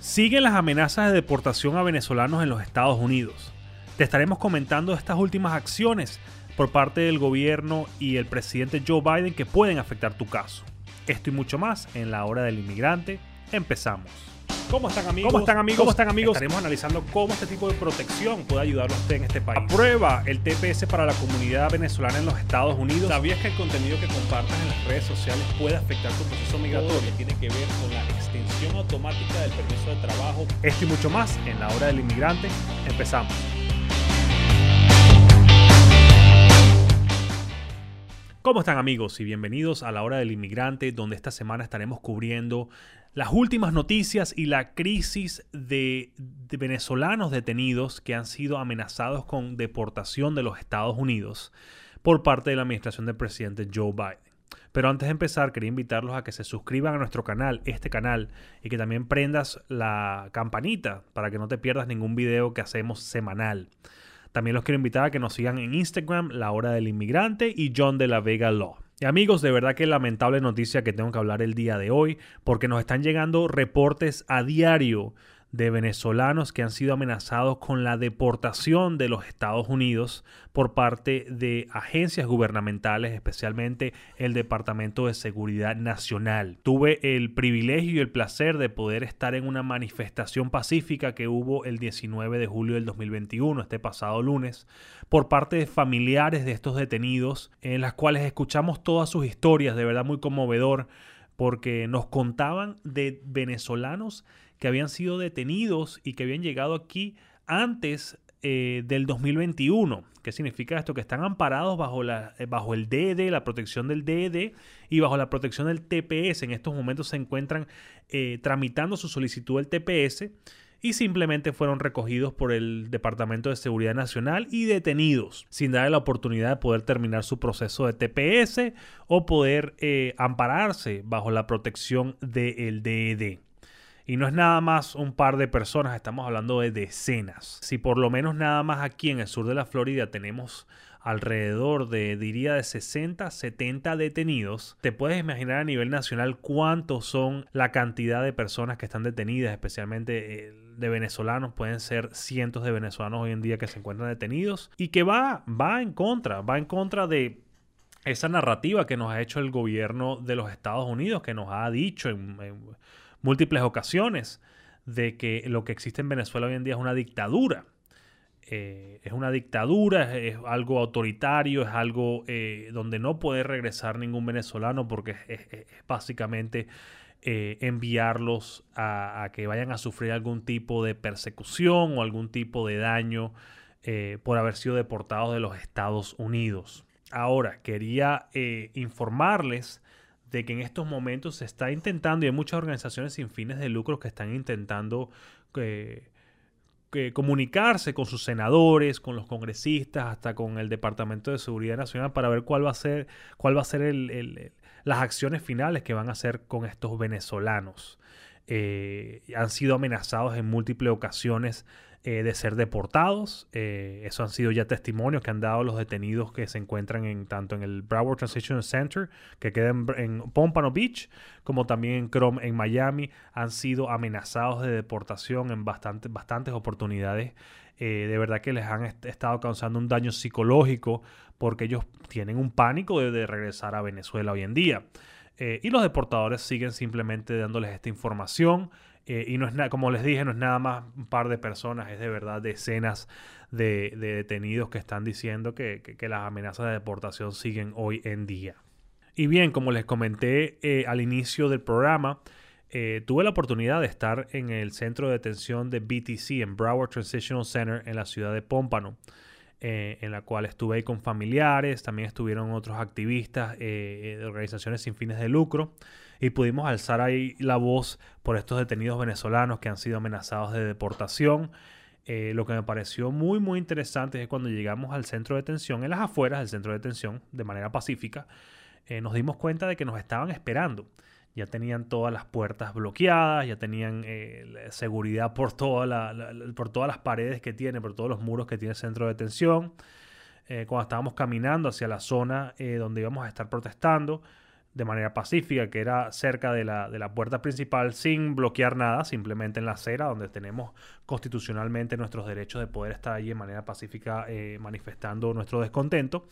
Siguen las amenazas de deportación a venezolanos en los Estados Unidos. Te estaremos comentando estas últimas acciones por parte del gobierno y el presidente Joe Biden que pueden afectar tu caso. Esto y mucho más en la hora del inmigrante. Empezamos. ¿Cómo están amigos? ¿Cómo están amigos? ¿Cómo están amigos? Estaremos analizando cómo este tipo de protección puede ayudarlo a usted en este país. Aprueba el TPS para la comunidad venezolana en los Estados Unidos. ¿Sabías que el contenido que compartas en las redes sociales puede afectar tu proceso migratorio? tiene que ver con la extensión automática del permiso de trabajo. Esto y mucho más en la hora del inmigrante. Empezamos. ¿Cómo están amigos? Y bienvenidos a la hora del inmigrante, donde esta semana estaremos cubriendo las últimas noticias y la crisis de, de, venezolanos detenidos que han sido amenazados con deportación de los Estados Unidos por parte de la administración del presidente Joe Biden. Pero antes de empezar, quería invitarlos a que se suscriban a nuestro canal, este canal, y que también prendas la campanita para que no te pierdas ningún video que hacemos semanal. También los quiero invitar a que nos sigan en Instagram, La Hora del Inmigrante y John de la Vega Law. Y amigos, de verdad que lamentable noticia que tengo que hablar el día de hoy, porque nos están llegando reportes a diario de venezolanos que han sido amenazados con la deportación de los Estados Unidos por parte de agencias gubernamentales, especialmente el Departamento de Seguridad Nacional. Tuve el privilegio y el placer de poder estar en una manifestación pacífica que hubo el 19 de julio del 2021, este pasado lunes, por parte de familiares de estos detenidos, en las cuales escuchamos todas sus historias, de verdad muy conmovedor, porque nos contaban de venezolanos que habían sido detenidos y que habían llegado aquí antes eh, del 2021. ¿Qué significa esto? Que están amparados bajo, la, eh, bajo el DED, la protección del DED y bajo la protección del TPS. En estos momentos se encuentran eh, tramitando su solicitud del TPS y simplemente fueron recogidos por el Departamento de Seguridad Nacional y detenidos, sin darle la oportunidad de poder terminar su proceso de TPS o poder ampararse bajo la protección del DED. Y no es nada más un par de personas, estamos hablando de decenas. Si por lo menos nada más aquí en el sur de la Florida tenemos alrededor de, diría, de 60, 70 detenidos, te puedes imaginar a nivel nacional cuántos son la cantidad de personas que están detenidas, especialmente eh, de venezolanos, pueden ser cientos de venezolanos hoy en día que se encuentran detenidos y que va, va en contra, va en contra de esa narrativa que nos ha hecho el gobierno de los Estados Unidos, que nos ha dicho en, en múltiples ocasiones de que lo que existe en Venezuela hoy en día es una dictadura. Eh, es una dictadura, es, algo autoritario, es algo eh, donde no puede regresar ningún venezolano porque es, básicamente eh, enviarlos a, que vayan a sufrir algún tipo de persecución o algún tipo de daño por haber sido deportados de los Estados Unidos. Ahora, quería informarles de que en estos momentos se está intentando, y hay muchas organizaciones sin fines de lucro que están intentando eh, que comunicarse con sus senadores, con los congresistas, hasta con el Departamento de Seguridad Nacional para ver cuál va a ser, cuál va a ser el, las acciones finales que van a hacer con estos venezolanos. Eh, han sido amenazados en múltiples ocasiones eh, de ser deportados. Eh, eso han sido ya testimonios que han dado los detenidos que se encuentran en tanto en el Broward Transition Center, que queda en, Pompano Beach, como también en Chrome en Miami. Han sido amenazados de deportación en bastante, bastantes oportunidades. De verdad que les han est estado causando un daño psicológico porque ellos tienen un pánico de regresar a Venezuela hoy en día. Eh, y los deportadores siguen simplemente dándoles esta información. Eh, y no es nada, como les dije, no es nada más un par de personas, es de verdad decenas de, de detenidos que están diciendo que, que, las amenazas de deportación siguen hoy en día. Y bien, como les comenté eh, al inicio del programa, tuve la oportunidad de estar en el centro de detención de BTC, en Broward Transitional Center, en la ciudad de Pómpano. Eh, en la cual estuve ahí con familiares, también estuvieron otros activistas eh, de organizaciones sin fines de lucro y pudimos alzar ahí la voz por estos detenidos venezolanos que han sido amenazados de deportación. Eh, lo que me pareció muy muy interesante es cuando llegamos al centro de detención, en las afueras del centro de detención, de manera pacífica, eh, nos dimos cuenta de que nos estaban esperando ya tenían todas las puertas bloqueadas, ya tenían eh, seguridad por, por todas las paredes que tiene, por todos los muros que tiene el centro de detención. Eh, cuando estábamos caminando hacia la zona eh, donde íbamos a estar protestando, de manera pacífica, que era cerca de la, de la puerta principal, sin bloquear nada, simplemente en la acera, donde tenemos constitucionalmente nuestros derechos de poder estar allí de manera pacífica manifestando nuestro descontento.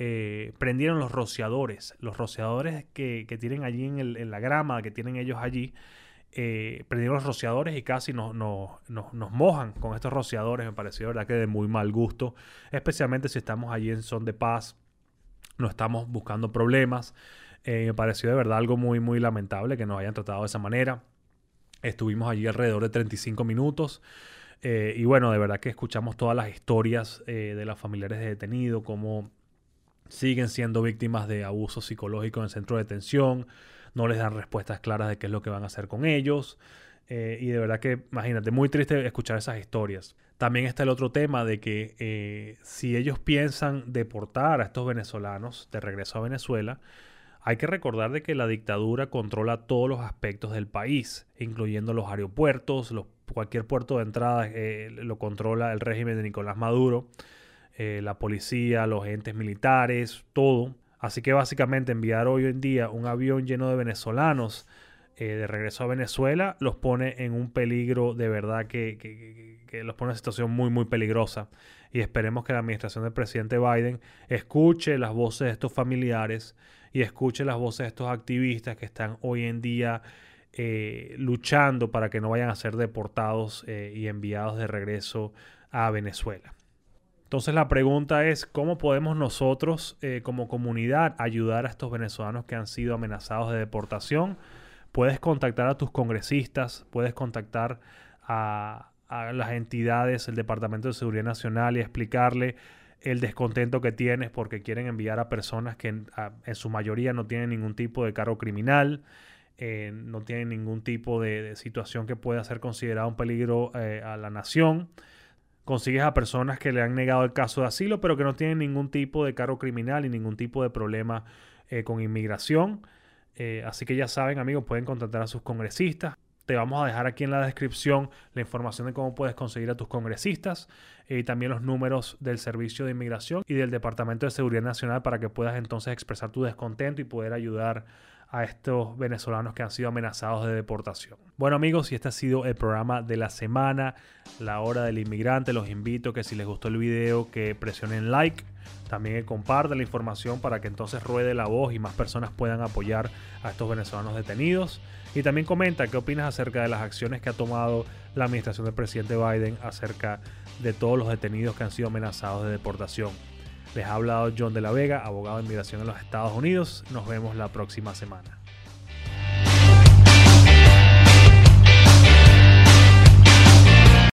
Eh, prendieron los rociadores, los rociadores que, tienen allí en, la grama, que tienen ellos allí, eh, prendieron los rociadores y casi nos, nos, mojan con estos rociadores, me pareció verdad que de muy mal gusto, especialmente si estamos allí en son de paz, no estamos buscando problemas. Eh, me pareció de verdad algo muy, muy lamentable que nos hayan tratado de esa manera. Estuvimos allí alrededor de 35 minutos. y bueno, de verdad que escuchamos todas las historias de los familiares de detenidos, cómo siguen siendo víctimas de abuso psicológico en el centro de detención, no les dan respuestas claras de qué es lo que van a hacer con ellos. Eh, y de verdad que, imagínate, muy triste escuchar esas historias. También está el otro tema de que eh, si ellos piensan deportar a estos venezolanos de regreso a Venezuela, hay que recordar de que la dictadura controla todos los aspectos del país, incluyendo los aeropuertos, cualquier puerto de entrada eh, lo controla el régimen de Nicolás Maduro. Eh, la policía, los agentes militares, todo. Así que básicamente enviar hoy en día un avión lleno de venezolanos eh, de regreso a Venezuela los pone en un peligro de verdad que, que, los pone en una situación muy muy peligrosa. Y esperemos que la administración del presidente Biden escuche las voces de estos familiares y escuche las voces de estos activistas que están hoy en día eh, luchando para que no vayan a ser deportados y enviados de regreso a Venezuela. Entonces la pregunta es, ¿cómo podemos nosotros eh, como comunidad ayudar a estos venezolanos que han sido amenazados de deportación? Puedes contactar a tus congresistas, puedes contactar a, las entidades, el Departamento de Seguridad Nacional y explicarle el descontento que tienes porque quieren enviar a personas que en, su mayoría no tienen ningún tipo de cargo criminal, eh, no tienen ningún tipo de, situación que pueda ser considerada un peligro eh, a la nación consigues a personas que le han negado el caso de asilo, pero que no tienen ningún tipo de cargo criminal y ningún tipo de problema eh, con inmigración. Eh, así que ya saben, amigos, pueden contactar a sus congresistas. Te vamos a dejar aquí en la descripción la información de cómo puedes conseguir a tus congresistas eh, y también los números del Servicio de Inmigración y del Departamento de Seguridad Nacional para que puedas entonces expresar tu descontento y poder ayudar a estos venezolanos que han sido amenazados de deportación. Bueno amigos, y este ha sido el programa de la semana, la hora del inmigrante. Los invito que si les gustó el video que presionen like, también que compartan la información para que entonces ruede la voz y más personas puedan apoyar a estos venezolanos detenidos. Y también comenta qué opinas acerca de las acciones que ha tomado la administración del presidente Biden acerca de todos los detenidos que han sido amenazados de deportación. Les ha hablado John de la Vega, abogado de inmigración en los Estados Unidos. Nos vemos la próxima semana.